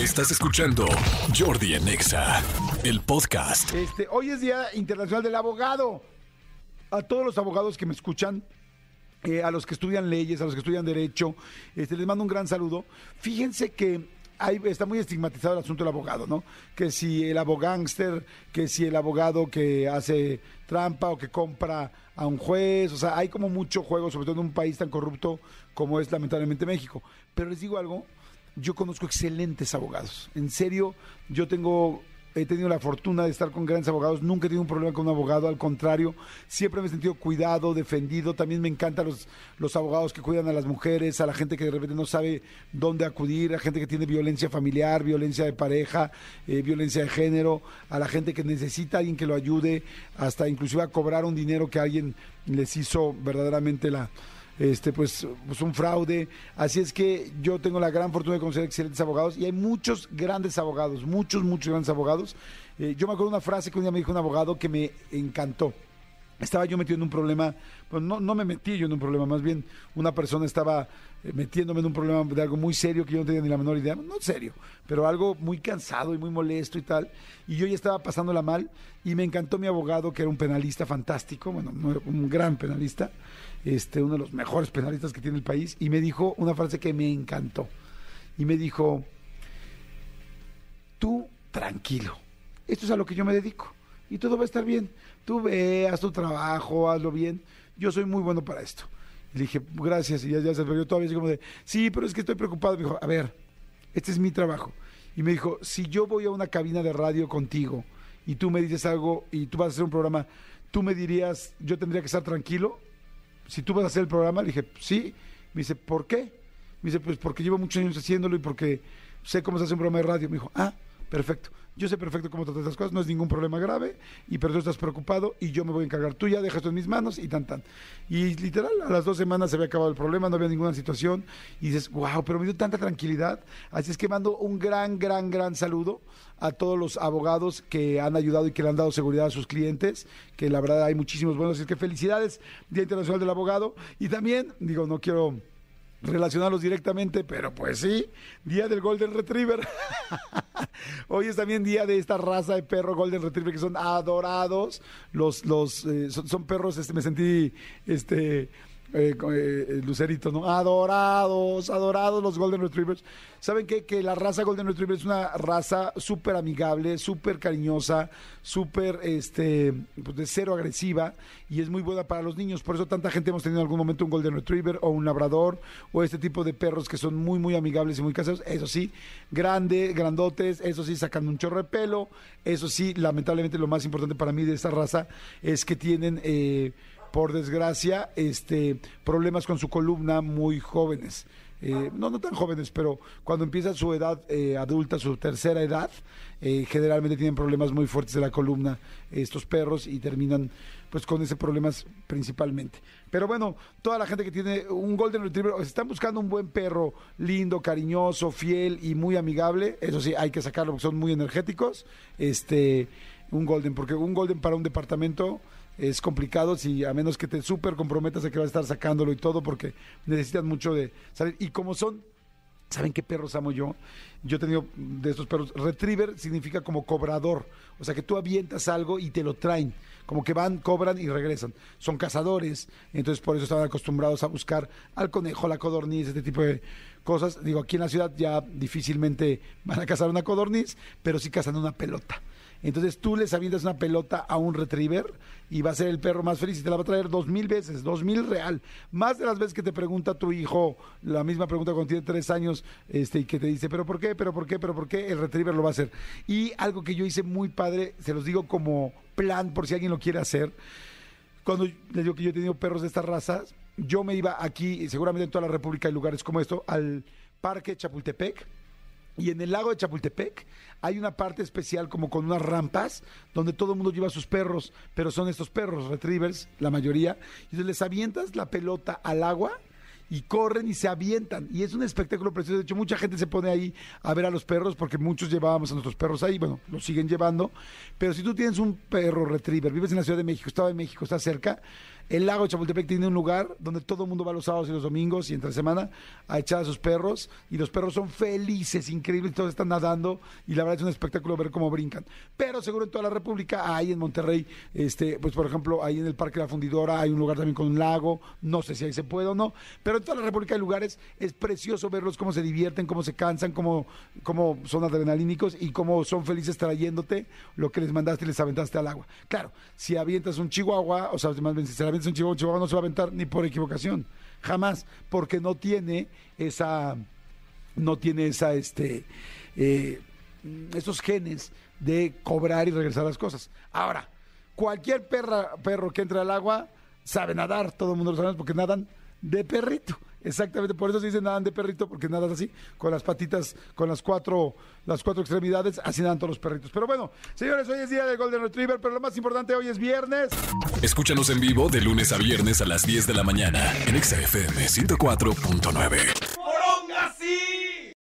Estás escuchando Jordi en Exa, el podcast. Este, hoy es Día Internacional del Abogado. A todos los abogados que me escuchan, eh, a los que estudian leyes, a los que estudian derecho, este, les mando un gran saludo. Fíjense que hay, está muy estigmatizado el asunto del abogado, ¿no? Que si el abogánster, que si el abogado que hace trampa o que compra a un juez, o sea, hay como mucho juego, sobre todo en un país tan corrupto como es lamentablemente México. Pero les digo algo, yo conozco excelentes abogados. En serio, yo tengo he tenido la fortuna de estar con grandes abogados, nunca he tenido un problema con un abogado, al contrario, siempre me he sentido cuidado, defendido, también me encantan los, los abogados que cuidan a las mujeres, a la gente que de repente no sabe dónde acudir, a gente que tiene violencia familiar, violencia de pareja, eh, violencia de género, a la gente que necesita a alguien que lo ayude, hasta inclusive a cobrar un dinero que alguien les hizo verdaderamente la este pues, pues, un fraude. Así es que yo tengo la gran fortuna de conocer excelentes abogados y hay muchos grandes abogados, muchos, muchos grandes abogados. Eh, yo me acuerdo una frase que un día me dijo un abogado que me encantó. Estaba yo metido en un problema, pues no, no me metí yo en un problema, más bien una persona estaba eh, metiéndome en un problema de algo muy serio que yo no tenía ni la menor idea, no serio, pero algo muy cansado y muy molesto y tal. Y yo ya estaba pasándola mal y me encantó mi abogado, que era un penalista fantástico, bueno, un gran penalista este, uno de los mejores penalistas que tiene el país, y me dijo una frase que me encantó. Y me dijo, tú tranquilo, esto es a lo que yo me dedico, y todo va a estar bien. Tú ve, haz tu trabajo, hazlo bien. Yo soy muy bueno para esto. Y le dije, gracias, y ya, ya se yo todavía así como de, sí, pero es que estoy preocupado. Me dijo, a ver, este es mi trabajo. Y me dijo, si yo voy a una cabina de radio contigo y tú me dices algo y tú vas a hacer un programa, tú me dirías, yo tendría que estar tranquilo si tú vas a hacer el programa, le dije, sí. Me dice, ¿por qué? Me dice, pues porque llevo muchos años haciéndolo y porque sé cómo se hace un programa de radio. Me dijo, ah, perfecto. Yo sé perfecto cómo tratar estas cosas, no es ningún problema grave, y pero tú estás preocupado y yo me voy a encargar. Tú ya dejas esto en mis manos y tan tan. Y literal, a las dos semanas se había acabado el problema, no había ninguna situación, y dices, wow, pero me dio tanta tranquilidad. Así es que mando un gran, gran, gran saludo a todos los abogados que han ayudado y que le han dado seguridad a sus clientes, que la verdad hay muchísimos buenos. Así es que felicidades, Día Internacional del Abogado. Y también, digo, no quiero relacionarlos directamente, pero pues sí, día del Golden Retriever. Hoy es también día de esta raza de perro Golden Retriever que son adorados. Los, los eh, son, perros, este, me sentí este eh, eh, Lucerito, ¿no? Adorados, adorados los Golden Retrievers. ¿Saben qué? Que la raza Golden Retriever es una raza súper amigable, súper cariñosa, súper, este, pues de cero agresiva y es muy buena para los niños. Por eso tanta gente hemos tenido en algún momento un Golden Retriever o un Labrador o este tipo de perros que son muy, muy amigables y muy caseros. Eso sí, grande, grandotes, eso sí, sacando un chorro de pelo. Eso sí, lamentablemente lo más importante para mí de esta raza es que tienen... Eh, por desgracia, este, problemas con su columna muy jóvenes. Eh, no, no tan jóvenes, pero cuando empieza su edad eh, adulta, su tercera edad, eh, generalmente tienen problemas muy fuertes de la columna estos perros y terminan pues con ese problemas principalmente. Pero bueno, toda la gente que tiene un Golden Retriever, o están buscando un buen perro lindo, cariñoso, fiel y muy amigable, eso sí, hay que sacarlo porque son muy energéticos, este, un Golden, porque un Golden para un departamento es complicado si a menos que te súper comprometas a que vas a estar sacándolo y todo porque necesitas mucho de salir. Y como son, ¿saben qué perros amo yo? Yo he tenido de estos perros. Retriever significa como cobrador, o sea que tú avientas algo y te lo traen, como que van, cobran y regresan. Son cazadores, entonces por eso estaban acostumbrados a buscar al conejo, la codorniz, este tipo de cosas. Digo, aquí en la ciudad ya difícilmente van a cazar una codorniz, pero sí cazan una pelota. Entonces tú les avientas una pelota a un retriever y va a ser el perro más feliz y te la va a traer dos mil veces, dos mil real. Más de las veces que te pregunta tu hijo la misma pregunta cuando tiene tres años este, y que te dice, pero ¿por qué? ¿Pero por qué? ¿Pero por qué? El retriever lo va a hacer. Y algo que yo hice muy padre, se los digo como plan por si alguien lo quiere hacer. Cuando les digo que yo he tenido perros de estas razas, yo me iba aquí, seguramente en toda la República hay lugares como esto, al Parque Chapultepec y en el lago de Chapultepec hay una parte especial como con unas rampas donde todo el mundo lleva sus perros, pero son estos perros, retrievers, la mayoría. Y entonces les avientas la pelota al agua y corren y se avientan. Y es un espectáculo precioso. De hecho, mucha gente se pone ahí a ver a los perros porque muchos llevábamos a nuestros perros ahí. Bueno, los siguen llevando. Pero si tú tienes un perro retriever, vives en la Ciudad de México, Estado de México, está cerca, El lago de Chapultepec tiene un lugar donde todo el mundo va los sábados y los domingos y entre semana a echar a sus perros y los perros son felices, increíbles, todos están nadando y la verdad es un espectáculo ver cómo brincan. Pero seguro en toda la República hay en Monterrey, este, pues por ejemplo, ahí en el Parque de la Fundidora hay un lugar también con un lago, no sé si ahí se puede o no, pero en toda la República hay lugares, es precioso verlos cómo se divierten, cómo se cansan, cómo, cómo son adrenalínicos y cómo son felices trayéndote lo que les mandaste y les aventaste al agua. Claro, si avientas un chihuahua, o sea, más bien, si se le avientas un chihuahua, un chihuahua no se va a aventar ni por equivocación, jamás, porque no tiene esa, no tiene esa, este, eh, esos genes de cobrar y regresar las cosas. Ahora, cualquier perra, perro que entre al agua sabe nadar, todo el mundo lo sabe porque nadan de perrito. Exactamente, por eso se dice nadan de perrito, porque nadan así, con las patitas, con las cuatro, las cuatro extremidades, así nadan todos los perritos. Pero bueno, señores, hoy es día del Golden Retriever, pero lo más importante, hoy es viernes. Escúchanos en vivo de lunes a viernes a las 10 de la mañana en XFM 104.9.